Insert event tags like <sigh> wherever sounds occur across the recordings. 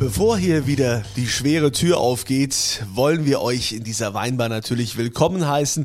Bevor hier wieder die schwere Tür aufgeht, wollen wir euch in dieser Weinbar natürlich willkommen heißen.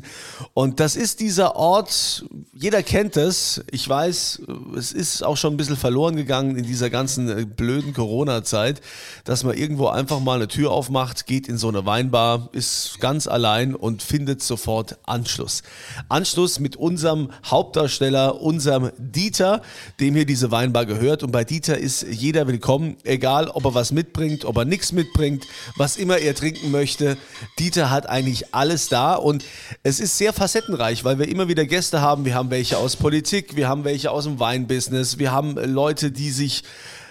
Und das ist dieser Ort, jeder kennt es. Ich weiß, es ist auch schon ein bisschen verloren gegangen in dieser ganzen äh, blöden Corona-Zeit, dass man irgendwo einfach mal eine Tür aufmacht, geht in so eine Weinbar, ist ganz allein und findet sofort Anschluss. Anschluss mit unserem Hauptdarsteller, unserem Dieter, dem hier diese Weinbar gehört. Und bei Dieter ist jeder willkommen, egal ob er was mitbringt, ob er nichts mitbringt, was immer er trinken möchte. Dieter hat eigentlich alles da und es ist sehr facettenreich, weil wir immer wieder Gäste haben. Wir haben welche aus Politik, wir haben welche aus dem Weinbusiness, wir haben Leute, die sich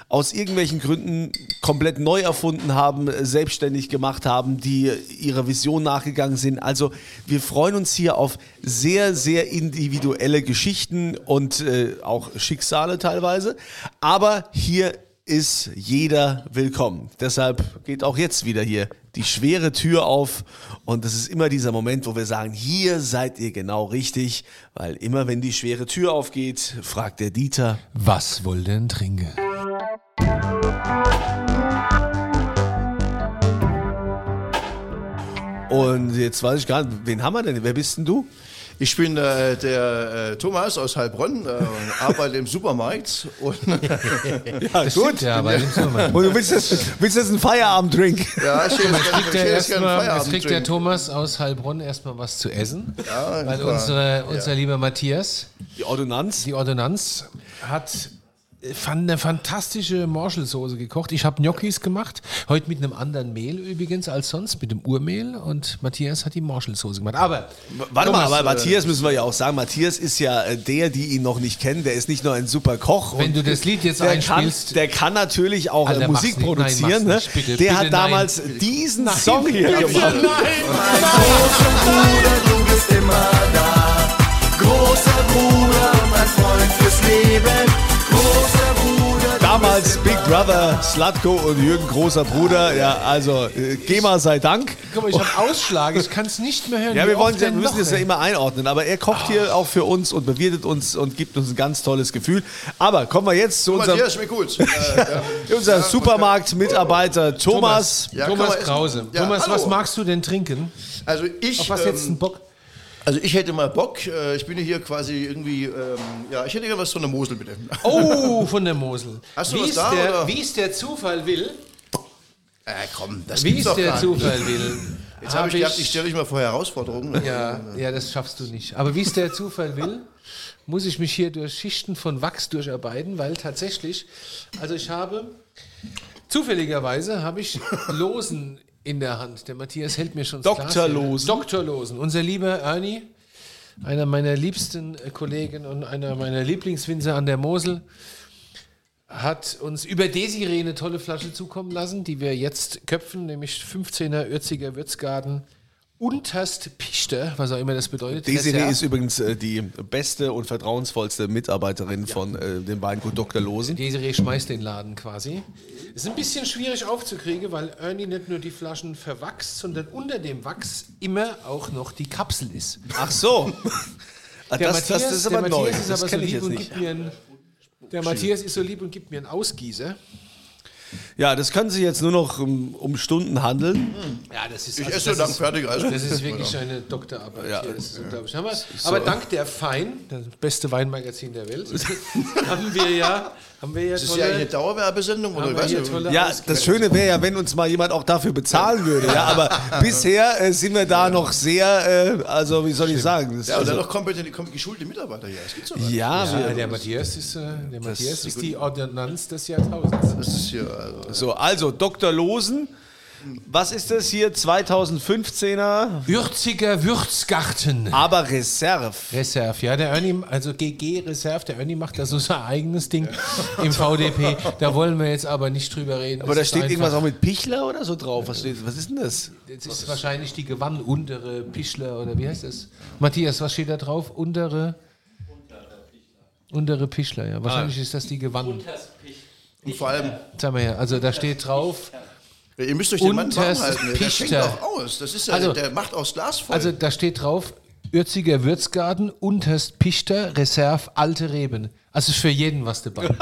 aus irgendwelchen Gründen komplett neu erfunden haben, selbstständig gemacht haben, die ihrer Vision nachgegangen sind. Also wir freuen uns hier auf sehr, sehr individuelle Geschichten und äh, auch Schicksale teilweise. Aber hier ist jeder willkommen. Deshalb geht auch jetzt wieder hier die schwere Tür auf und das ist immer dieser Moment, wo wir sagen, hier seid ihr genau richtig, weil immer wenn die schwere Tür aufgeht, fragt der Dieter, Was wohl denn trinke? und jetzt weiß ich gar nicht, wen haben wir denn? Wer bist denn du? Ich bin äh, der äh, Thomas aus Heilbronn, äh, <laughs> arbeite im Supermarkt und Ja, <laughs> Gut, ja, aber nimm's nur mal. Und du willst jetzt, willst jetzt einen Feierabend-Drink? ja, stehe Jetzt kriegt, der erstmal, jetzt Feierabend kriegt der. Thomas aus Heilbronn erstmal was zu essen. Ja, weil unsere, unser lieber Matthias, Die Ordonnanz. die Ordonnanz, hat äh, fan- eine fantastische Morschelsoße gekocht. Ich habe Gnocchis gemacht, heute mit einem anderen Mehl übrigens als sonst, mit dem Urmehl. Und Matthias hat die Morschelsoße gemacht. Aber Warte mal, Thomas, aber Matthias müssen wir ja auch sagen, Matthias ist ja äh, der, die ihn noch nicht kennen, der ist nicht nur ein super Koch. Wenn und du das Lied jetzt der kann, einspielst- der kann natürlich auch Alter, äh, Musik mach's nicht. Nein, produzieren. ne? mach's nicht. Bitte, der bitte, hat damals diesen Song hier gemacht. Du bist immer da. Großer Bruder, mein Freund fürs Leben. Damals Big Brother, Slatko und Jürgen großer Bruder. Ja, also äh, GEMA sei Dank. guck mal, ich habe Ausschlag, ich kann es nicht mehr hören. Ja, wir, wollen, wir müssen das ja immer einordnen, aber er kocht hier auch für uns und bewirtet uns und gibt uns ein ganz tolles Gefühl. Aber kommen wir jetzt zu unserem, Matthias, schmeckt gut. <laughs> Äh, ja. unserem Supermarktmitarbeiter Thomas. Ja, kann Thomas man essen. Krause. Ja, Thomas, hallo. was magst du denn trinken? Also ich, Auf was jetzt ähm, einen Bock? Also ich hätte mal Bock. Äh, ich bin ja hier quasi irgendwie, ähm, ja, ich hätte gerne was von der Mosel bitte. Oh, von der Mosel. Hast du wie was es da, der, oder? Wie es der Zufall will, Äh, komm, das wie es der Zufall nicht. will. Jetzt habe ich gedacht, ich stelle dich mal vor Herausforderungen. Ja, ja, das schaffst du nicht. Aber wie es der Zufall will, muss ich mich hier durch Schichten von Wachs durcharbeiten, weil tatsächlich, also ich habe, zufälligerweise habe ich Losen in der Hand. Der Matthias hält mir schon das Dr. Glas hin. Losen. Dr. Losen. Unser lieber Ernie, einer meiner liebsten äh, Kollegen und einer meiner Lieblingswinzer an der Mosel, hat uns über Desiree eine tolle Flasche zukommen lassen, die wir jetzt köpfen, nämlich 15erÜrziger Würzgarten unterst Pichte, was auch immer das bedeutet. Desiree ist übrigens äh, die beste und vertrauensvollste Mitarbeiterin von äh, dem Weingut Dr. Losen. Desiree schmeißt den Laden quasi. Ist ein bisschen schwierig aufzukriegen, weil Ernie nicht nur die Flaschen verwachst, sondern unter dem Wachs immer auch noch die Kapsel ist. Ach so. <laughs> Ah, Der das, das, das ist der aber neu. Matthias ist Das aber so kenne ich lieb jetzt und nicht. gibt mir einen, Der Matthias ist so lieb und gibt mir einen Ausgießer. Ja, das kann sich jetzt nur noch um, um Stunden handeln. Ja, das ist Ich also esse das dann ist- fertig. Also. Das ist wirklich eine Doktorarbeit. Ja. hier. Das ist unglaublich. Haben wir, aber dank der Fein, das beste Weinmagazin der Welt, <laughs> haben wir ja, haben wir ja Das ist ja eine Dauerwerbesendung oder haben ich wir weiß hier nicht. tolle Ja, das Schöne wäre ja, wenn uns mal jemand auch dafür bezahlen würde. Ja, aber <laughs> bisher äh, sind wir da noch sehr, äh, also wie soll ich sagen? Das, Ja, und also, dann noch kompetente, kom- geschulte Mitarbeiter hier. Das gibt's doch nicht. ja, Ja, der Matthias ist, äh, der Matthias ist die Ordonnanz des Jahrtausends. Das ist hier, also. so, also Dr. Losen. Was ist das hier? 2015er, Würziger Würzgarten. aber Reserve. Reserve, ja, der Ernie, also GG Reserve, der Ernie macht da so sein eigenes Ding im VDP. Da wollen wir jetzt aber nicht drüber reden. Aber Das da steht irgendwas auch mit Pichler oder so drauf. Was, steht, was ist denn das? Das ist wahrscheinlich die Gewann untere Pischler oder wie heißt das? Matthias, was steht da drauf? Untere. Untere Pischler, ja. Wahrscheinlich ist das die Gewann. Und vor allem, Sag mal her, also da steht drauf Ihr müsst euch den Mann warm halten. Der schenkt Pichter. auch aus. Das ist ja, Also- der macht aus Glas voll. Also da steht drauf, Ürziger Würzgarten, Unterst Pichter, Reserve, alte Reben. Also ist für jeden was dabei. <laughs>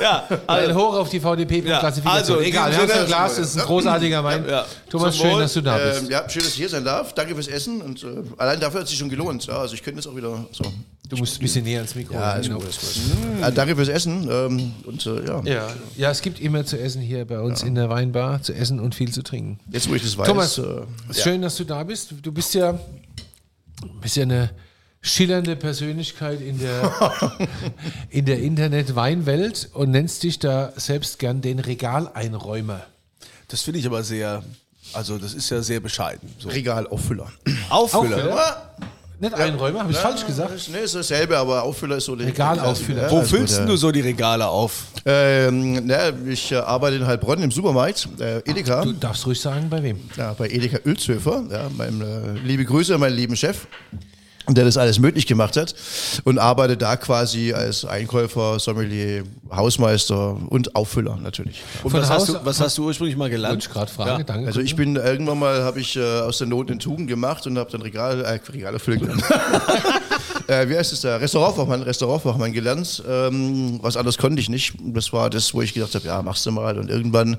Ja, Ein Hoch auf die VDP-Klassifikation. also, in Egal, es Sinne- Glas, ist ein großartiger Wein. Ja. Thomas, Zum schön, Wohl. dass du da bist. ähm, ja, schön, dass ich hier sein darf. Danke fürs Essen. Und äh, allein dafür hat es sich schon gelohnt. Ja, also ich könnte jetzt auch wieder so. Du musst ein bisschen näher ans Mikro. Ja, ist genau. Äh, danke fürs Essen. Ähm, und äh, ja. Ja. ja, es gibt immer zu essen hier bei uns in der Weinbar, zu essen und viel zu trinken. jetzt wo ich das weiß. Thomas, äh, schön, dass du da bist. Du bist ja, bist ja eine schillernde Persönlichkeit in der, <laughs> in der Internet-Weinwelt und nennst dich da selbst gern den Regaleinräumer. Das finde ich aber sehr, also das ist ja sehr bescheiden. So. Regalauffüller. Auffüller. Auffüller? Nicht Einräumer, habe ich falsch gesagt? Nee, ist dasselbe, aber Auffüller ist so der Regalauffüller. Wo also füllst der- du so die Regale auf? Ähm, na, ich äh, arbeite in Heilbronn im Supermarkt, äh, Edeka. Du darfst ruhig sagen, bei wem. Ja, bei Edeka Ölzhöfer, ja, meinem, äh, liebe Grüße an meinen lieben Chef, der das alles möglich gemacht hat und arbeite da quasi als Einkäufer, Sommelier, Hausmeister und Auffüller natürlich. Und was hast, du, was hast du ursprünglich mal gelernt? ich gerade fragen, Ja. danke. Also ich bin irgendwann mal, habe ich äh, aus der Not eine Tugend gemacht und habe dann Regal, äh, Regale füllen. <laughs> <laughs> äh, wie heißt es da? Restaurantfachmann, Restaurantfachmann gelernt. Ähm, was anderes konnte ich nicht. Das war das, wo ich gedacht habe, ja, machst du mal. Und irgendwann,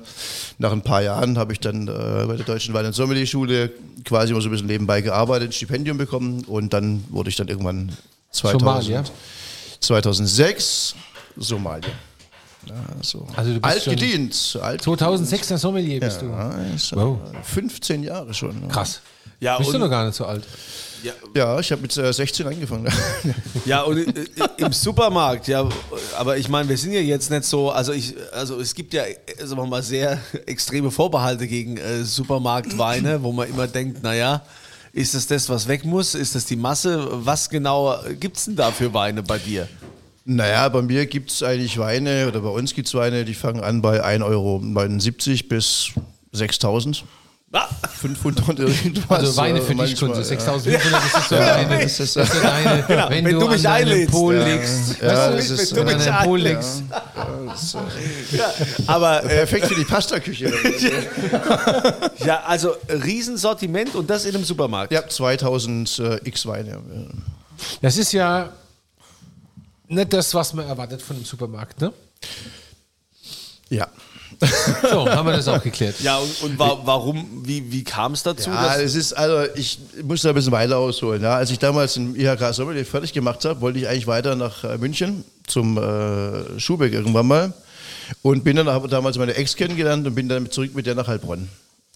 nach ein paar Jahren, habe ich dann äh, bei der Deutschen Wein- und Sommelier-Schule quasi immer so ein bisschen nebenbei gearbeitet, ein Stipendium bekommen und dann wurde ich dann irgendwann 2000, Somalia? 2006 Somalia. Ja, so. Also du bist alt gedient. Alt 2006er Sommelier bist ja, du. Wow. äh, 15 Jahre schon. Krass. Ja, Bist du noch gar nicht so alt. Ja, ich habe mit äh, 16 angefangen. <laughs> Ja, und äh, im Supermarkt, ja, aber ich meine, wir sind ja jetzt nicht so, also ich, also es gibt ja, äh, sagen wir mal, sehr extreme Vorbehalte gegen äh, Supermarktweine, wo man immer denkt, naja, ist das das, was weg muss? Ist das die Masse? Was genau gibt es denn da für Weine bei dir? naja, bei mir gibt es eigentlich Weine, oder bei uns gibt es Weine, die fangen an bei 1,79 Euro bis 6.000. Ah, 500 irgendwas. Also Weine äh, für dich, Kunze. ja. 6500, das ist so deine, das ist- so deine wenn, wenn du, du mich einlädst. Pol Ja. liegst. Ja, weißt das du, ist, wenn du äh, an deinem Pol liegst. ja, aber äh, Perfekt für die Pastaküche. <laughs> ja, also Riesensortiment und das in einem Supermarkt. ja, 2000 äh, X Weine. Das ist ja nicht das, was man erwartet von einem Supermarkt, ne? Ja. So, haben wir das auch geklärt. Ja, und, und wa warum, wie, wie kam es dazu? Ja, es ist, also ich muss da ein bisschen weiter ausholen. Ja. Als ich damals den IHK Sommelier fertig gemacht habe, wollte ich eigentlich weiter nach äh, München zum äh, Schubeck irgendwann mal. Und bin dann, habe damals meine Ex kennengelernt und bin dann zurück mit der nach Heilbronn.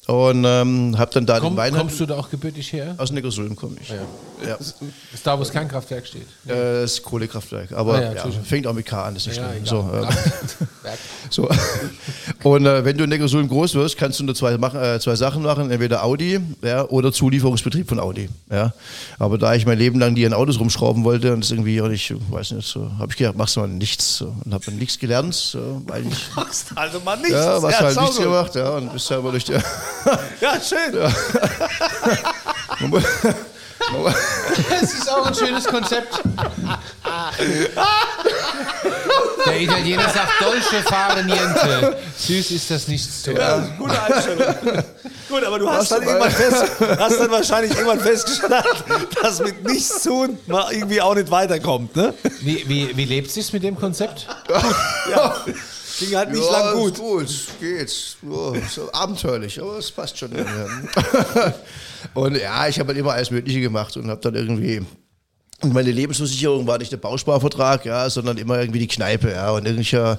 Und ähm, habe dann da Komm, den Wein kommst du da auch gebürtig her? aus Neckarsulm komme ich. Ja. Ja. Das ist da, wo das Kernkraftwerk steht. Äh, das Kohlekraftwerk. Aber Ah ja, ja, fängt auch mit K an, das ist nicht Ja, schlimm. So, <laughs> äh. So. Und äh, wenn du in Neckarsulm groß wirst, kannst du nur zwei, machen, äh, zwei Sachen machen, entweder Audi ja, oder Zulieferungsbetrieb von Audi. Ja. Aber da ich mein Leben lang die an Autos rumschrauben wollte und das irgendwie auch nicht, weiß nicht, so, habe ich gedacht, machst du mal nichts. So. Und habe dann nichts gelernt. So, eigentlich, <laughs> machst also mal nichts. ja, was halt nichts gemacht. Ja, und bist selber durch die, <laughs> Ja, schön. Das <laughs> ist auch ein schönes Konzept. Der Italiener sagt Dolce fare niente. Süß ist das nichts zu. Ja, gute Einstellung. Gut, aber du hast dann, irgendwann fest, hast dann wahrscheinlich irgendwann festgestellt, dass mit nichts tun man irgendwie auch nicht weiterkommt, ne? Wie, wie, wie lebt es mit dem Konzept? Ja. Ging halt nicht ja, lang gut. Gut, geht's. Ja, so abenteuerlich, aber es passt schon. <laughs> Und ja, ich habe halt immer alles Mögliche gemacht und habe dann irgendwie. Und meine Lebensversicherung war nicht der Bausparvertrag, ja, sondern immer irgendwie die Kneipe, ja. Und irgendwelcher,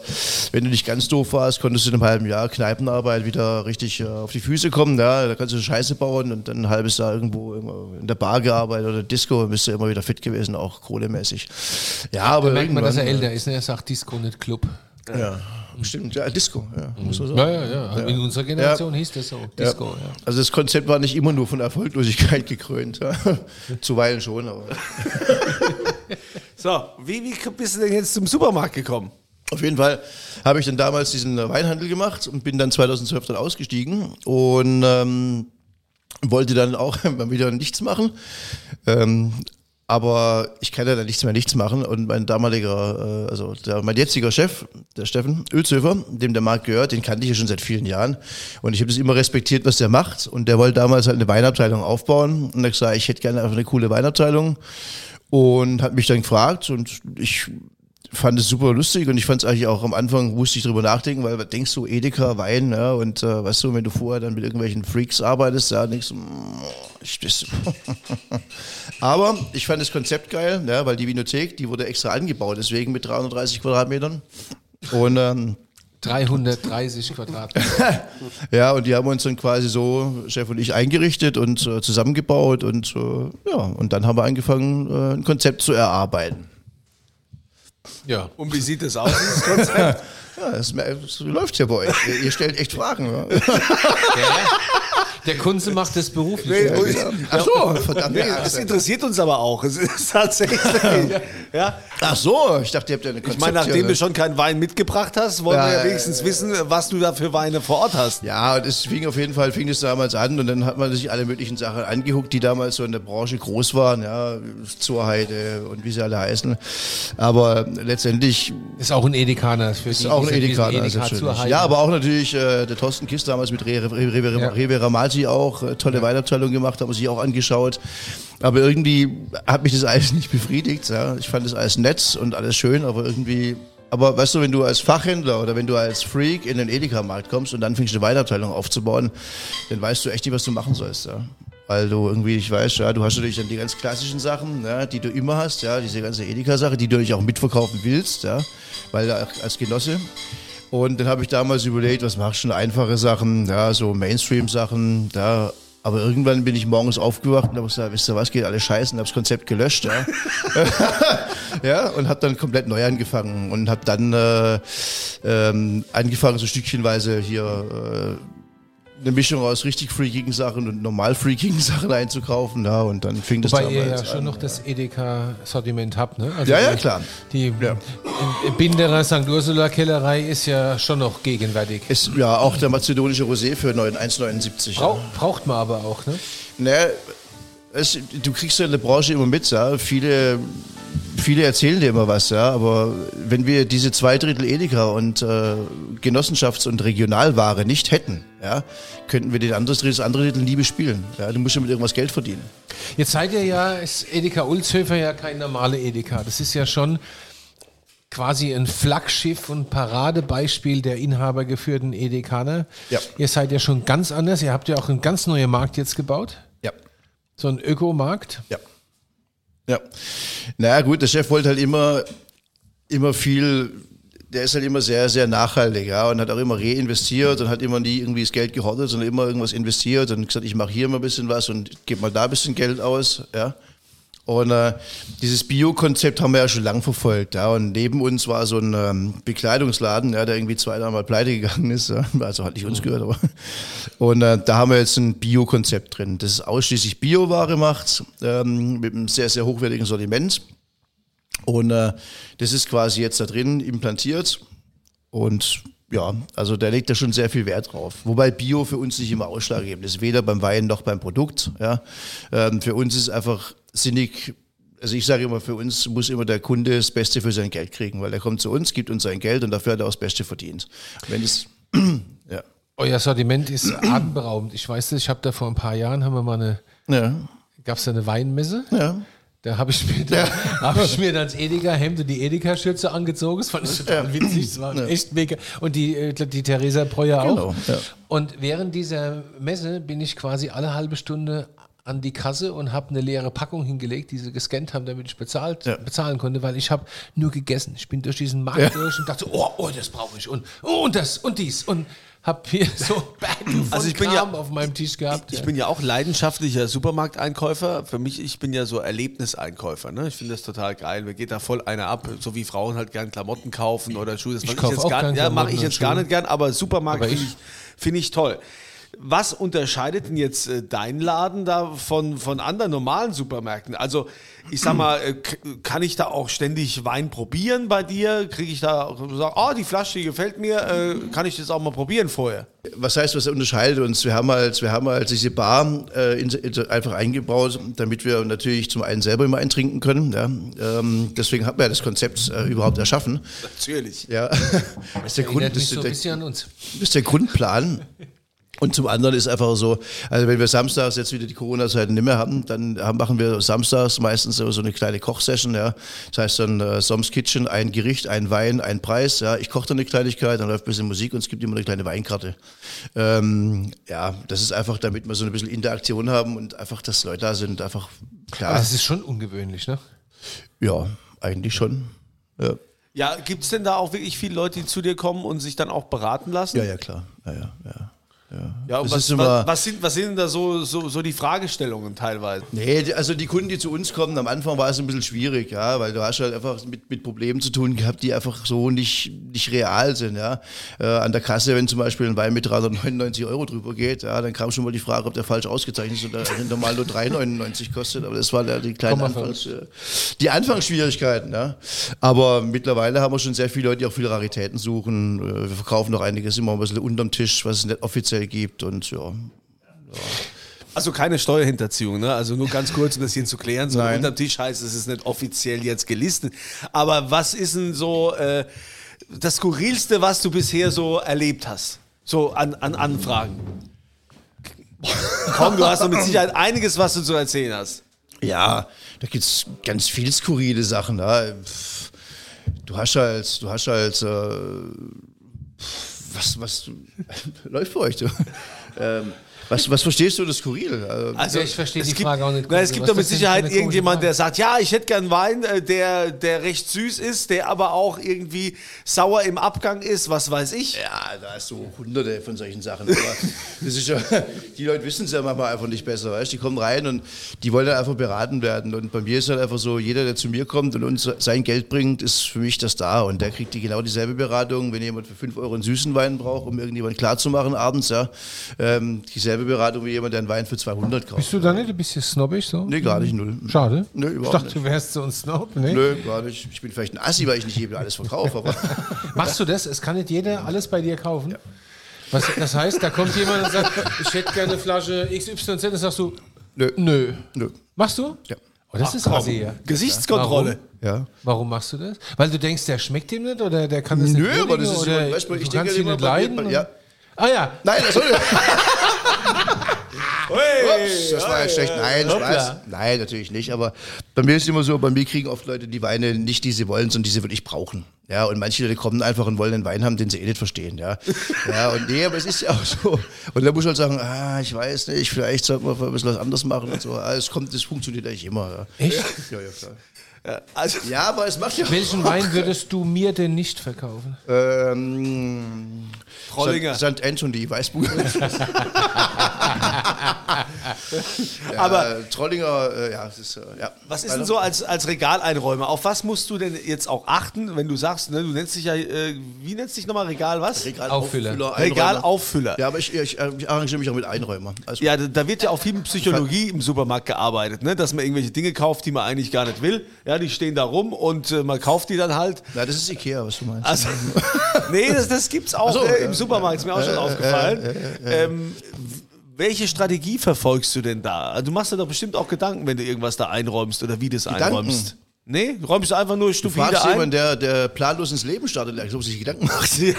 wenn du nicht ganz doof warst, konntest du in einem halben Jahr Kneipenarbeit wieder richtig äh, auf die Füße kommen, ja. Da kannst du Scheiße bauen und dann ein halbes Jahr irgendwo, in der Bar gearbeitet oder Disco, dann bist du immer wieder fit gewesen, auch kohlemäßig. Ja, aber Da merkt man, dass er älter ist. Ne? Er sagt Disco, nicht Club. Ja, stimmt. Ja, Disco, ja, muss man sagen. Ja, ja, ja. In unserer Generation hieß das so. Disco, ja. Also das Konzept war nicht immer nur von Erfolglosigkeit gekrönt. Ja. <laughs> Zuweilen schon, aber <laughs> So, wie, wie bist du denn jetzt zum Supermarkt gekommen? auf jeden Fall habe ich dann damals diesen Weinhandel gemacht und bin dann 2012 dann ausgestiegen und ähm, wollte dann auch <laughs> mal wieder nichts machen. Ähm, aber ich kann ja dann nichts mehr nichts machen und mein damaliger, äh, also der, mein jetziger Chef, der Steffen Ölzöfer, dem der Markt gehört, den kannte ich ja schon seit vielen Jahren. Und ich habe das immer respektiert, was der macht. Und der wollte damals halt eine Weinabteilung aufbauen. Und er gesagt, ich hätte gerne einfach eine coole Weinabteilung. Und hat mich dann gefragt und ich fand es super lustig und ich fand es eigentlich auch am Anfang, musste ich drüber nachdenken, weil denkst du, Edeka, Wein, ja, und äh, weißt du, wenn du vorher dann mit irgendwelchen Freaks arbeitest, ja, denkst du, mm, ich, das <laughs> Aber ich fand das Konzept geil, ja, weil die Vinothek, die wurde extra angebaut, deswegen mit 330 Quadratmetern. Und ähm, 330 Quadratmeter. <laughs> ja, und die haben uns dann quasi so, Chef und ich, eingerichtet und äh, zusammengebaut und äh, ja, und dann haben wir angefangen, äh, ein Konzept zu erarbeiten. Ja. Und wie sieht das aus, dieses Konzept? <laughs> Ja, es, es läuft ja bei euch. Ihr, ihr stellt echt Fragen. Ja. Der Kunze macht das beruflich. Nee, und- Ach so, verdammt. Nee, das interessiert uns aber auch. Es ist tatsächlich. <laughs> ja. Ach so, ich dachte, ihr habt ja eine Ich Konzept. meine, nachdem du schon keinen Wein mitgebracht hast, wollen Ja, wir ja ja, wenigstens wissen, was du da für Weine vor Ort hast. Ja, und es fing auf jeden Fall, fing es damals an und dann hat man sich alle möglichen Sachen angeguckt, die damals so in der Branche groß waren, ja, Zurheide und wie sie alle heißen. Aber letztendlich Ist auch ein Edekaner. Für ist auch ein Edeka, Edeka Heide. Ja, aber auch natürlich äh, der Thorsten Kiss damals mit Re- Re- Re- Ja. Ramati auch äh, tolle Weinabteilung gemacht, haben wir sich auch angeschaut. Aber irgendwie hat mich das alles nicht befriedigt. Ja. Ich fand das alles nett und alles schön, aber irgendwie. Aber weißt du, wenn du als Fachhändler oder wenn du als Freak in den Edeka-Markt kommst und dann fängst du eine Weinabteilung aufzubauen, dann weißt du echt nicht, was du machen sollst. Ja. Weil du irgendwie, ich weiß, ja, du hast natürlich dann die ganz klassischen Sachen, ja, die du immer hast, ja, diese ganze Edeka-Sache, die du natürlich auch mitverkaufen willst, ja, weil als Genosse. Und dann habe ich damals überlegt, was machst du einfache Sachen, ja, so Mainstream-Sachen, da. Aber irgendwann bin ich morgens aufgewacht und habe gesagt, wisst ihr was, geht alles scheiße und habe das Konzept gelöscht, ja. <laughs> ja, und habe dann komplett neu angefangen und habe dann äh, ähm, angefangen, so stückchenweise hier äh, eine Mischung aus richtig freakigen Sachen und normal freakigen <laughs> Sachen einzukaufen, ja, und dann fing das Wobei ihr ja damals schon an, noch das Edeka-Sortiment habt, ne? Also Ja, ja, klar. Die Ja. Binderer St. Ursula Kellerei ist ja schon noch gegenwärtig. Ist ja auch der mazedonische Rosé für 9 1,79. Brau braucht man aber auch, ne? Ne, es, du kriegst ja in der Branche immer mit, ja. Viele, viele erzählen dir immer was, ja. Aber wenn wir diese zwei Drittel Edeka und äh, Genossenschafts- und Regionalware nicht hätten, ja, könnten wir den anderes, das andere Drittel nie bespielen. Ja, du musst ja mit irgendwas Geld verdienen. Jetzt seid ihr ja, ist Edeka Ulzhöfer ja kein normale Edeka. Das ist ja schon quasi ein Flaggschiff und Paradebeispiel der inhabergeführten Edekaner. Ja. Ihr seid ja schon ganz anders. Ihr habt ja auch einen ganz neuen Markt jetzt gebaut. So ein Ökomarkt. Ja. Ja. Naja, gut, der Chef wollte halt immer, immer viel, der ist halt immer sehr, sehr nachhaltig, ja, und hat auch immer reinvestiert und hat immer nie irgendwie das Geld gehortet, sondern immer irgendwas investiert und gesagt, ich mache hier mal ein bisschen was und gebe mal da ein bisschen Geld aus, ja. Und äh, dieses Bio-Konzept haben wir ja schon lang verfolgt. Ja. Und neben uns war so ein ähm, Bekleidungsladen, ja, der irgendwie zwei, dreimal pleite gegangen ist. Ja. <laughs> Also hat nicht uns gehört, aber. Und äh, da haben wir jetzt ein Bio-Konzept drin, das ausschließlich Bioware macht, ähm, mit einem sehr, sehr hochwertigen Sortiment. Und äh, das ist quasi jetzt da drin implantiert. Und ja, also da legt er schon sehr viel Wert drauf. Wobei Bio für uns nicht immer ausschlaggebend ist, weder beim Wein noch beim Produkt. Ja. Ähm, für uns ist einfach sinnig, also ich sage immer, für uns muss immer der Kunde das Beste für sein Geld kriegen, weil er kommt zu uns, gibt uns sein Geld und dafür hat er auch das Beste verdient. Wenn es, <clears throat> ja. Euer Sortiment ist <clears throat> atemberaubend. Ich weiß das, ich habe da vor ein paar Jahren, haben wir mal eine, Ja, gab es da eine Weinmesse. ja. Da habe ich, mir da, <laughs> hab ich mir dann das Edeka-Hemd und die Edeka-Schürze angezogen. Das fand ich total witzig. Das war echt mega. Und die, äh, die Theresa Breuer Genau, auch. ja. Und während dieser Messe bin ich quasi alle halbe Stunde an die Kasse und habe eine leere Packung hingelegt, die sie gescannt haben, damit ich bezahlt, Ja. bezahlen konnte, weil ich habe nur gegessen. Ich bin durch diesen Markt durch und dachte, so, oh, oh, das brauche ich und, oh, und das und dies und habe hier so <laughs> Berge von Also ich bin Kram ja- auf meinem Tisch gehabt. Ich ja. bin ja auch leidenschaftlicher Supermarkteinkäufer. Für mich, ich bin ja so Erlebniseinkäufer. Ne? Ich finde das total geil. Mir geht da voll einer ab, so wie Frauen halt gern Klamotten kaufen oder Schuhe. Das Ich mache kauf jetzt auch gar, ja, Klamotten ich jetzt gar nicht gern, aber Supermarkt finde ich- ich, find ich toll. Was unterscheidet denn jetzt äh, dein Laden da von, von anderen normalen Supermärkten? Also, ich sag mal, äh, kann ich da auch ständig Wein probieren bei dir? Kriege ich da auch sagen, oh, die Flasche die gefällt mir, äh, kann ich das auch mal probieren vorher? Was heißt, was unterscheidet uns? Wir haben halt, wir haben halt diese Bar äh, in, in, einfach eingebaut, damit wir natürlich zum einen selber immer eintrinken können. Ja? Ähm, deswegen haben wir das Konzept äh, überhaupt erschaffen. Natürlich. Ja, <laughs> das ist der, Grund, das so der, das ist der Grundplan. Und zum anderen ist einfach so, also wenn wir samstags jetzt wieder die Corona-Zeiten nicht mehr haben, dann machen wir samstags meistens so so eine kleine Kochsession, ja. Das heißt dann äh, Soms Kitchen, ein Gericht, ein Wein, ein Preis, ja. Ich koche dann eine Kleinigkeit, dann läuft ein bisschen Musik und es gibt immer eine kleine Weinkarte. Ähm, ja, das ist einfach, damit wir so ein bisschen Interaktion haben und einfach, dass Leute da sind, einfach klar. Aber das ist schon ungewöhnlich, ne? ja, eigentlich schon. Ja, Ja, gibt es denn da auch wirklich viele Leute, die zu dir kommen und sich dann auch beraten lassen? ja, ja klar. Ja, ja, ja. Ja, und was, ist immer- was, sind, was sind denn da so, so, so die Fragestellungen teilweise? Nee, die- also die Kunden, die zu uns kommen, am Anfang war es ein bisschen schwierig, ja, weil du hast halt einfach mit, mit Problemen zu tun gehabt, die einfach so nicht, nicht real sind, ja. Äh, an der Kasse, wenn zum Beispiel ein Wein mit 399 Euro drüber geht, ja, dann kam schon mal die Frage, ob der falsch ausgezeichnet ist oder normal nur 3,99 kostet, aber das waren ja die kleinen Anfangs, äh, die Anfangsschwierigkeiten, ja. Aber mittlerweile haben wir schon sehr viele Leute, die auch viele Raritäten suchen. Äh, Wir verkaufen noch einiges immer ein bisschen unterm Tisch, was es nicht offiziell gibt und ja. Also keine Steuerhinterziehung, ne? Also nur ganz kurz, um das hier zu klären. So Nein. unterm Tisch heißt, es ist nicht offiziell jetzt gelistet. Aber was ist denn so äh, das Skurrilste, was du bisher so erlebt hast? So an, an Anfragen. Komm, du hast doch mit Sicherheit einiges, was du zu erzählen hast. Ja, da gibt es ganz viel skurrile Sachen. Ja. Pff, Du hast halt, du hast halt, äh, was, was <laughs> läuft für euch? <laughs> Ähm, was, was verstehst du unter skurril? Also, Also, ich verstehe es die gibt, Frage auch nicht. Na, es gibt doch mit das Sicherheit irgendjemand, der sagt, ja, ich hätte gern Wein, äh, der, der recht süß ist, der aber auch irgendwie sauer im Abgang ist, was weiß ich. ja, da hast du hunderte von solchen Sachen. Aber <laughs> das ist ja, die Leute wissen es ja manchmal einfach nicht besser. Weißt? Die kommen rein und die wollen dann einfach beraten werden. Und bei mir ist halt einfach so, jeder, der zu mir kommt und uns sein Geld bringt, ist für mich das da. Und der kriegt die genau dieselbe Beratung, wenn jemand für 5 Euro einen süßen Wein braucht, um irgendjemand klarzumachen abends, ja. Ähm, dieselbe Beratung wie jemand, der einen Wein für 200 kauft. Bist du da nicht ein bisschen snobbisch so? Nee, gar nicht, null. Schade. Nee, ich überhaupt dachte, nicht. du wärst so ein Snob, ne? Nö, gar nicht. Ich bin vielleicht ein Assi, weil ich nicht jedem alles verkaufe, aber <laughs> Machst du das? Es kann nicht jeder alles bei dir kaufen. Was, das heißt, da kommt jemand und sagt, ich hätte gerne eine Flasche XYZ, dann sagst du, nö. nö. Nö. Machst du? Ja. Oh, das ist assi, ja. Gesichtskontrolle. Ja. Warum machst du das? Weil du denkst, der schmeckt ihm nicht oder der kann das Nö, nicht aber das ist oder so, weißt du, ich denke kannst ihn immer nicht leiden? ja. Ah ja, Nein, das soll Hey, Ups, das war ja schlecht. Nein, Spaß. Nein, natürlich nicht. Aber bei mir ist immer so, bei mir kriegen oft Leute die Weine nicht, die sie wollen, sondern die sie wirklich brauchen. Ja, und manche Leute kommen einfach und wollen einen Wein haben, den sie eh nicht verstehen. Ja, <laughs> ja und nee, aber es ist ja auch so. Und da muss ich halt sagen, ah, ich weiß nicht, vielleicht sollte man ein bisschen was anderes machen und so. Ah, es kommt, das funktioniert eigentlich immer. Ja. echt? Ja, ja, klar. Also, Ja, aber es macht ja. Welchen Wein würdest du mir denn nicht verkaufen? Ähm, Trollinger. St. Anthony, Weißbuch. <laughs> <laughs> ja, Aber- Trollinger, äh, ja, das ist, äh, ja. was ist denn so als, als Regaleinräumer? Auf was musst du denn jetzt auch achten, wenn du sagst, ne, du nennst dich ja, äh, wie nennst dich nochmal Regal was? Auffüller. Einräumer. Regalauffüller. Ja, aber ich, ich, äh, ich arrangiere mich auch mit Einräumer. Also, Ja, da, da wird ja auch viel Psychologie im Supermarkt gearbeitet, ne? dass man irgendwelche Dinge kauft, die man eigentlich gar nicht will. Ja, die stehen da rum und äh, man kauft die dann halt. Na, das ist Ikea, was du meinst. Also, <laughs> nee, das, das gibt's auch so, äh, im Supermarkt, ist mir auch schon aufgefallen. Ähm, welche Strategie verfolgst du denn da? Also, du machst dir doch bestimmt auch Gedanken, wenn du irgendwas da einräumst oder wie du es einräumst. Nee, räumst du einfach nur du stupide fragst ein? jemanden, der, der planlos ins Leben startet, als ob sich Gedanken macht. <laughs> ja,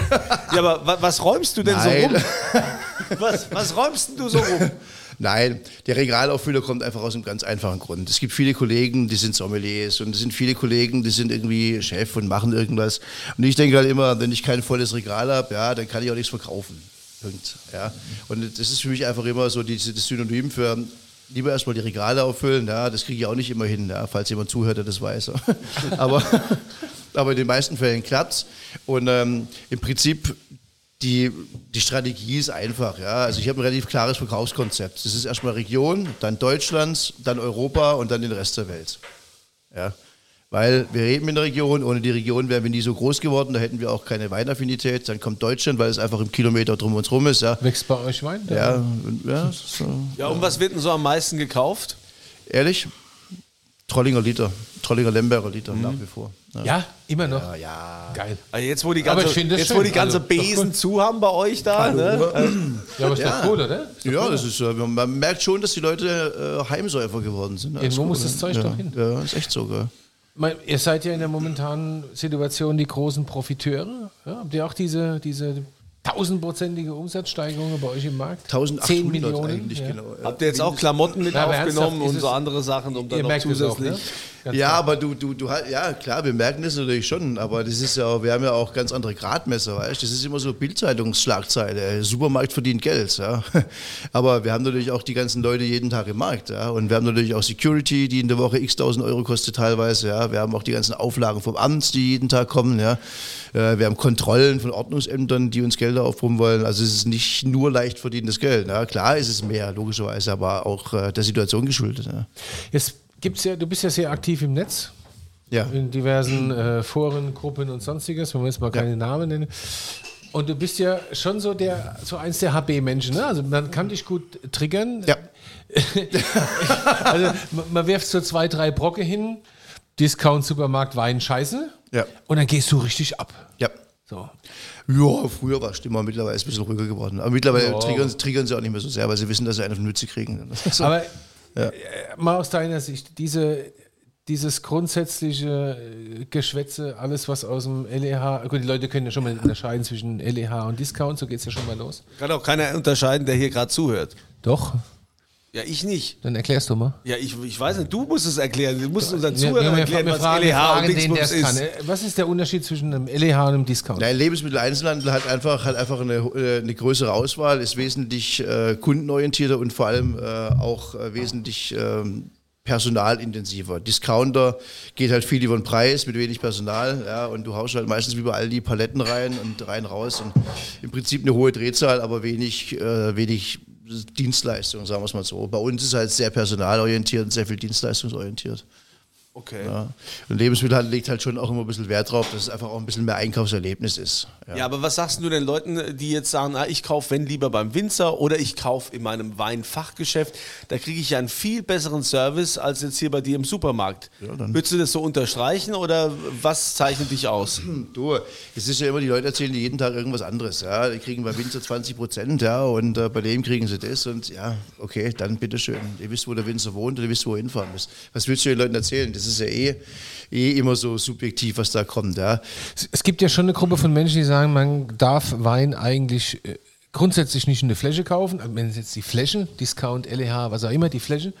aber wa- was räumst du denn Nein. so rum? Was, was räumst denn du so rum? <laughs> Nein, der Regalauffüller kommt einfach aus einem ganz einfachen Grund. Es gibt viele Kollegen, die sind Sommeliers und es sind viele Kollegen, die sind irgendwie Chef und machen irgendwas. Und ich denke halt immer, wenn ich kein volles Regal habe, ja, dann kann ich auch nichts verkaufen. Punkt. Ja. Und das ist für mich einfach immer so die, das Synonym für lieber erstmal die Regale auffüllen. Ja, das kriege ich auch nicht immer hin, ja, falls jemand zuhört, der das weiß. <laughs> aber, aber in den meisten Fällen klappt's. Und ähm, im Prinzip die, die Strategie ist einfach. Ja. Also ich habe ein relativ klares Verkaufskonzept. Das ist erstmal Region, dann Deutschland, dann Europa und dann den Rest der Welt. Ja. Weil wir leben in der Region, ohne die Region wären wir nie so groß geworden, da hätten wir auch keine Weinaffinität. Dann kommt Deutschland, weil es einfach im Kilometer drum und drum ist. Ja, Wächst bei euch Wein? ja, und- ja so. Ja, und was wird denn so am meisten gekauft? ehrlich, Trollinger Liter, Trollinger Lemberger Liter nach wie vor. Ja. Ja, immer noch. Ja, ja. Geil. Also Jetzt, wo die Aber ganze, jetzt, schön. wo die ganze Also, Besen zu haben bei euch da, ne? Ja, aber ist Ja. doch cool, oder? Ist doch Ja, cool. das ist, äh, man merkt schon, dass die Leute äh, Heimsäufer geworden sind. Irgendwo muss ne? das Zeug ja. doch hin. Ja, ist echt so. Gell? Mein, ihr seid ja in der momentanen Situation die großen Profiteure. Ja, habt ihr auch diese, diese tausendprozentige Umsatzsteigerung bei euch im Markt? 1800 10 Millionen. eigentlich, ja. genau. Ja. Habt ihr jetzt auch Klamotten mit aber aufgenommen und so andere Sachen, um dann noch es auch, zusätzlich... ne? Ganz Ja, klar. aber du, du, du halt, ja klar, wir merken das natürlich schon, aber das ist ja, wir haben ja auch ganz andere Gradmesser, weißt Das ist immer so Bildzeitungsschlagzeile, Supermarkt verdient Geld, ja. <laughs> Aber wir haben natürlich auch die ganzen Leute jeden Tag im Markt, ja. Und wir haben natürlich auch Security, die in der Woche x tausend Euro kostet teilweise, ja. Wir haben auch die ganzen Auflagen vom Amt, die jeden Tag kommen, ja. Äh, Wir haben Kontrollen von Ordnungsämtern, die uns Gelder aufbrummen wollen. Also es ist nicht nur leicht verdientes Geld. Ja. Klar ist es mehr, logischerweise, aber auch äh, der Situation geschuldet. Ja. Jetzt gibt's ja, du bist ja sehr aktiv im Netz, ja. in diversen äh, Foren, Gruppen und sonstiges, wenn wir jetzt mal keine Namen nennen. Und du bist ja schon so der, so eins der HB-Menschen, ne? Also man kann dich gut triggern. Ja. <laughs> Also man, wirft so zwei, drei Brocke hin, Discount, Supermarkt, Wein, Scheiße. Ja. Und dann gehst du richtig ab. Ja. So. Ja, früher war es immer, mittlerweile ist es ein bisschen ruhiger geworden. Aber mittlerweile Ja. triggern, triggern sie auch nicht mehr so sehr, weil sie wissen, dass sie eine Nütze kriegen. <laughs> So. Aber äh, mal aus deiner Sicht, diese, dieses grundsätzliche äh, Geschwätze, alles was aus dem LEH, gut, die Leute können ja schon mal unterscheiden zwischen LEH und Discount, so geht es ja schon mal los. Kann auch keiner unterscheiden, der hier gerade zuhört. Doch, Ja, ich nicht. dann erklärst du mal. Ja, ich, ich weiß nicht, du musst es erklären. Du musst unseren Zuhörern wir, erklären, was fragen, LEH fragen und den, Dingsbums es kann. ist. Äh, Was ist der Unterschied zwischen einem LEH und einem Discount? Nein, Lebensmitteleinzelhandel hat einfach, hat einfach eine, äh, eine größere Auswahl, ist wesentlich äh, kundenorientierter und vor allem äh, auch äh, wesentlich ähm, personalintensiver. Discounter geht halt viel über den Preis mit wenig Personal, ja, und du haust halt meistens wie bei all die Paletten rein und rein raus und im Prinzip eine hohe Drehzahl, aber wenig, äh, wenig Dienstleistung, sagen wir es mal so. Bei uns ist halt sehr personalorientiert und sehr viel dienstleistungsorientiert. Okay. Ja. Und Lebensmittelhandel legt halt schon auch immer ein bisschen Wert drauf, dass es einfach auch ein bisschen mehr Einkaufserlebnis ist. Ja. aber was sagst du den Leuten, die jetzt sagen, ah, ich kaufe wenn lieber beim Winzer oder ich kaufe in meinem Weinfachgeschäft, da kriege ich ja einen viel besseren Service als jetzt hier bei dir im Supermarkt. dann- Würdest du das so unterstreichen oder was zeichnet dich aus? <clears throat> Du, es ist ja immer, die Leute erzählen dir jeden Tag irgendwas anderes. Ja. Die kriegen bei Winzer 20 Prozent, ja, und äh, bei dem kriegen sie das. Und ja, okay, dann bitteschön. Ihr wisst, wo der Winzer wohnt und ihr wisst, wo er hinfahren muss. Was willst du den Leuten erzählen? Das ist ja eh, eh immer so subjektiv, was da kommt. Ja. Es- gibt ja schon eine Gruppe von Menschen, die sagen, man darf Wein eigentlich äh, grundsätzlich nicht in der Fläche kaufen. Wenn es jetzt die Fläche, Discount, LEH, was auch immer, die Fläche.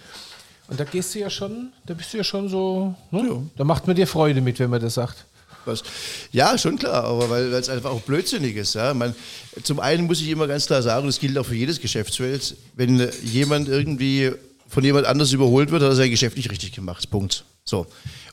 Und da gehst du ja schon, da bist du ja schon so, ne? da macht man dir Freude mit, wenn man das sagt. Was? Ja, schon klar, aber weil es einfach auch blödsinnig ist. Ja? Man, zum einen muss ich immer ganz klar sagen, das gilt auch für jedes Geschäftsfeld, wenn jemand irgendwie von jemand anders überholt wird, hat er sein Geschäft nicht richtig gemacht. Punkt. So.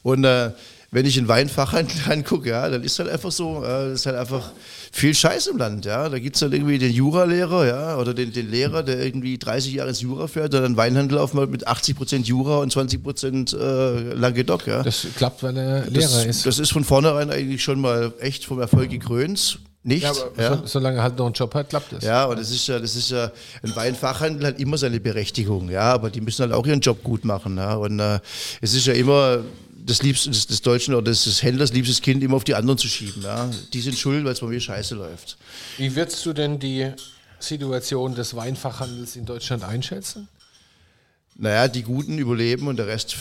Und äh, wenn ich in Weinfachhandel <laughs> angucke, ja, dann ist halt einfach so, äh, das ist halt einfach viel Scheiß im Land, ja. Da gibt es dann irgendwie den Juralehrer, ja, oder den, den Lehrer, der irgendwie 30 Jahre ins Jura fährt, der dann Weinhandel aufmacht mit 80% Jura und 20% äh, Languedoc, ja. Das klappt, weil er Das, Lehrer ist. das ist von vornherein eigentlich schon mal echt vom Erfolg gekrönt. Nicht. ja, Ja, aber So, solange er halt noch einen Job hat, klappt das. ja, und das ist ja, das ist ja, ein Weinfachhandel hat immer seine Berechtigung, ja, aber die müssen halt auch ihren Job gut machen. Ja, und äh, es ist ja immer das Liebste des, des Deutschen oder des, des Händlers liebstes Kind immer auf die anderen zu schieben. Ja. Die sind schuld, weil es bei mir scheiße läuft. Wie würdest du denn die Situation des Weinfachhandels in Deutschland einschätzen? Naja, die Guten überleben und der Rest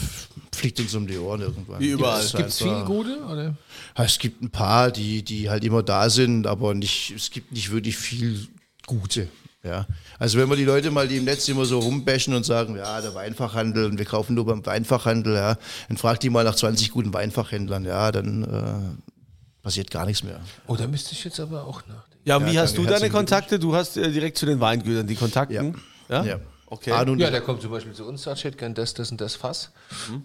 fliegt uns um die Ohren irgendwann. Wie überall. Gibt es viele gute? Oder? Es gibt ein paar, die, die halt immer da sind, aber nicht, es gibt nicht wirklich viel Gute. Ja. Also wenn wir die Leute mal, die im Netz immer so rumbashen und sagen, ja, der Weinfachhandel und wir kaufen nur beim Weinfachhandel, ja, dann fragt die mal nach 20 guten Weinfachhändlern, ja, dann äh, passiert gar nichts mehr. Oh, da müsste ich jetzt aber auch nachdenken. Ja, und wie Ja, hast danke, du deine Kontakte? Du hast äh, direkt zu den Weingütern die Kontakten? Ja. Ja. Ja. Okay. Ahnung. Ja, der kommt zum Beispiel zu uns, sagt, ich hätte gern das, das und das Fass.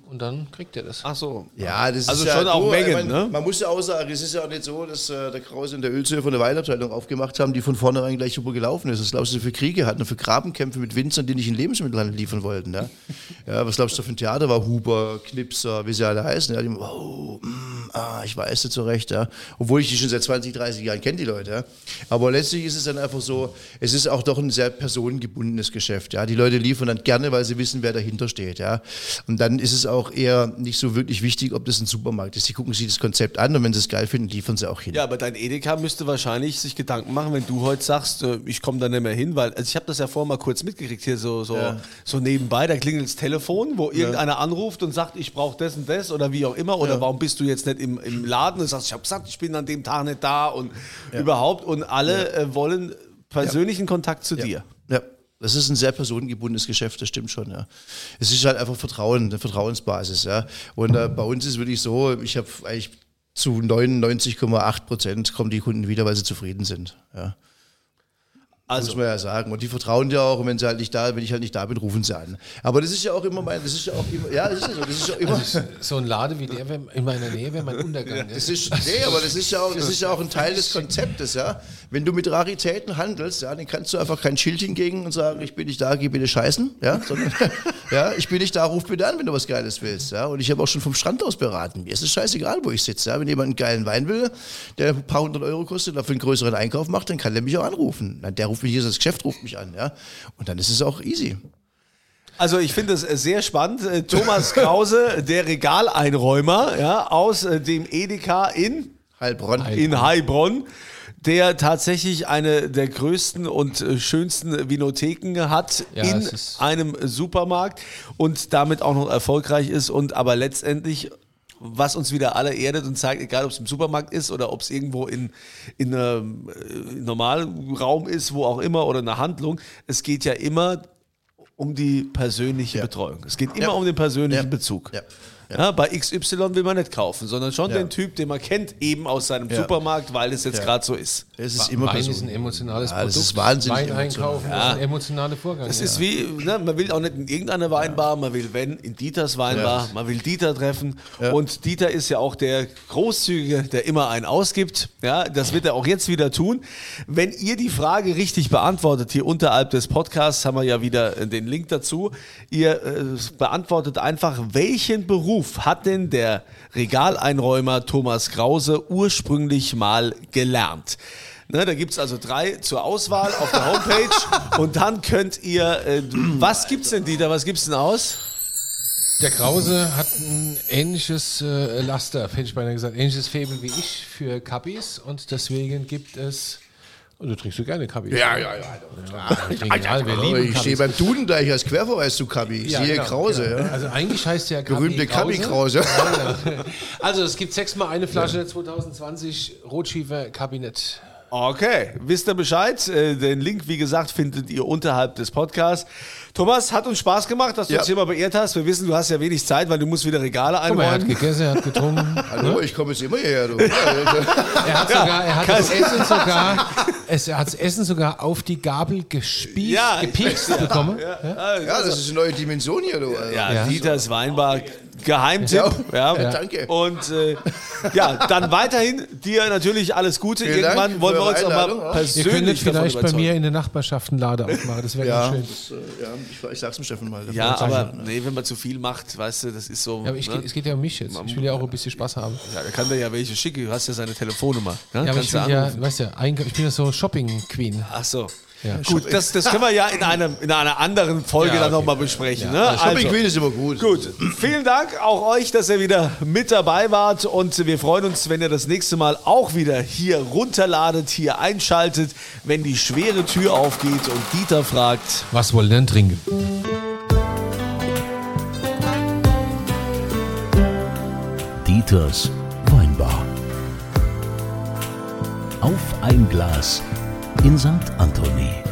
Und dann kriegt er das. Ach so. Ja, das Also ist schon ja auch du, Mengen, ich mein, ne? Man muss ja auch sagen, es ist ja auch nicht so, dass äh, der Krause und der Ölzöhr von der Weinabteilung aufgemacht haben, die von vornherein gleich super gelaufen ist. Was glaubst du für Kriege hatten, für Grabenkämpfe mit Winzern, die nicht in Lebensmittelhandel liefern wollten? Ja? <laughs> ja, was glaubst du für ein Theater war? Huber, Knipser, wie sie alle heißen. Ja, die, oh, ah, ich weiß nicht so recht. Ja? Obwohl ich die schon seit 20, 30 Jahren kenne, die Leute. Ja? Aber letztlich ist es dann einfach so, es ist auch doch ein sehr personengebundenes Geschäft. Ja? Die Leute liefern dann gerne, weil sie wissen, wer dahinter steht. Ja? Und dann ist es auch eher nicht so wirklich wichtig, ob das ein Supermarkt ist. Sie gucken sich das Konzept an und wenn sie es geil finden, liefern sie auch hin. Ja, aber dein Edeka müsste wahrscheinlich sich Gedanken machen, wenn du heute sagst, äh, ich komme da nicht mehr hin, weil, also ich habe das ja vorher mal kurz mitgekriegt, hier so, so, so nebenbei, da klingelt das Telefon, wo irgendeiner anruft und sagt, ich brauche das und das oder wie auch immer, oder warum bist du jetzt nicht im, im Laden und sagst, ich habe gesagt, ich bin an dem Tag nicht da und überhaupt und alle äh, wollen persönlichen Kontakt zu dir. Ja, das ist ein sehr personengebundenes Geschäft, das stimmt schon, ja. Es ist halt einfach Vertrauen, eine Vertrauensbasis, ja. Und äh, bei uns ist wirklich so, ich habe eigentlich zu 99,8 Prozent kommen die Kunden wieder, weil sie zufrieden sind, ja. Also, muss man ja sagen. Und die vertrauen dir auch, und wenn sie halt nicht da, wenn ich halt nicht da bin, rufen sie an. Aber das ist ja auch immer mein, das ist ja auch immer, ja, das ist ja so, das ist ja immer. So ein Lade wie der in meiner Nähe wäre mein Untergang. Das ist, nee, aber das ist ja auch, das ist ja auch ein Teil des Konzeptes, ja. Wenn du mit Raritäten handelst, ja, dann kannst du einfach kein Schild hingegen und sagen, ich bin nicht da, geh bitte scheißen, ja, sondern, <laughs> ja, ich bin nicht da, ruf bitte an, wenn du was Geiles willst, ja. Und ich habe auch schon vom Strand aus beraten. Mir ist es scheißegal, wo ich sitze, ja. Wenn jemand einen geilen Wein will, der ein paar hundert Euro kostet, dafür einen größeren Einkauf macht, dann kann der mich auch anrufen. Der ruft mich hier, das Geschäft ruft mich an, ja. Und dann ist es auch easy. Also ich finde es äh, sehr spannend. Äh, Thomas Krause, <laughs> der Regaleinräumer ja, aus äh, dem Edeka in, Heilbronn. in Heilbronn, der tatsächlich eine der größten und schönsten Vinotheken hat Ja, in einem Supermarkt und damit auch noch erfolgreich ist und aber letztendlich was uns wieder alle erdet und zeigt, egal ob es im Supermarkt ist oder ob es irgendwo in, in einem äh, normalen Raum ist, wo auch immer, oder eine Handlung, es geht ja immer um die persönliche Betreuung. Es geht immer Ja. um den persönlichen Ja. Bezug. Ja. Ja, bei XY will man nicht kaufen, sondern schon Ja. den Typ, den man kennt, eben aus seinem Ja. Supermarkt, weil es jetzt Ja. gerade so ist. Es ist immer Wein ist ein emotionales Ja, Produkt. das ist wahnsinnig Wein einkaufen Ja. ist ein emotionaler Vorgang. Es ja. ist wie, ne, man will auch nicht in irgendeiner Weinbar, man will, wenn, in Dieters Weinbar, Ja. man will Dieter treffen. Ja. Und Dieter ist ja auch der Großzügige, der immer einen ausgibt. Ja, das wird er auch jetzt wieder tun. Wenn ihr die Frage richtig beantwortet, hier unterhalb des Podcasts haben wir ja wieder äh, den Link dazu. Ihr äh, beantwortet einfach, welchen Beruf hat denn der Regaleinräumer Thomas Krause ursprünglich mal gelernt? Ne, da gibt es also drei zur Auswahl auf der Homepage <laughs> und dann könnt ihr, äh, was gibt's denn, Dieter, was gibt's denn aus? Der Krause hat ein ähnliches äh, Laster, hätte ich beinahe gesagt, ähnliches Faible wie ich für Kappis und deswegen gibt es. Du trinkst so gerne Kappis. Ja, ja, ja. trinken alle, wir Aber lieben ich stehe beim Duden gleich als Querverweis zu Kabi. Ich Ja, sehe genau, Krause. genau. Ja. Also eigentlich heißt der Kabi Berühmte Kabi Krause. Also es gibt sechsmal eine Flasche 2020 Rotschiefer Kabinett. Okay, wisst ihr Bescheid? Äh, Den Link, wie gesagt, findet ihr unterhalb des Podcasts. Thomas, hat uns Spaß gemacht, dass du Ja. uns hier mal beehrt hast. Wir wissen, du hast ja wenig Zeit, weil du musst wieder Regale mal, er hat einräumen. gegessen, er hat getrunken. <laughs> Hallo, ich komme jetzt immer hierher. Du. Er hat sogar, er hat das Essen sogar, es, er hat das Essen sogar auf die Gabel gespießt, Ja. gepiekst bekommen. Ja, das ist eine neue Dimension hier. Du. Also. Ja, Ja. Dieters Weinbar, Geheimtipp. Ja. Ja, danke. Und äh, ja, dann weiterhin dir natürlich alles Gute. Vielen Irgendwann Dank wollen wir uns eure auch mal Einladung, ja. Ihr persönlich könntet vielleicht davon bei mir in der Nachbarschaft einen Laden aufmachen, das wäre Ja, schön. das, äh, ja ich, ich sag's dem Steffen mal. Ja, aber nee, wenn man zu viel macht, weißt du, das ist so. Ja, aber ich, ne? es geht ja um mich jetzt. Ich will ja auch ein bisschen Spaß haben. ja, da kann der ja welche schicken. Du hast ja seine Telefonnummer. Ne? Ja, aber Kannst ich du will ja, anrufen. weißt ja, ich bin ja so Shopping-Queen. Ach so. Ja. Gut, das, das können wir ja in, einem, in einer anderen Folge Ja, dann okay. nochmal besprechen. Ja. Ne? Shopping Also, Queen ist immer gut. gut, vielen Dank auch euch, dass ihr wieder mit dabei wart und wir freuen uns, wenn ihr das nächste Mal auch wieder hier runterladet, hier einschaltet, wenn die schwere Tür aufgeht und Dieter fragt, Was wollen denn trinken? Dieters Weinbar. Auf ein Glas in St. Anthony.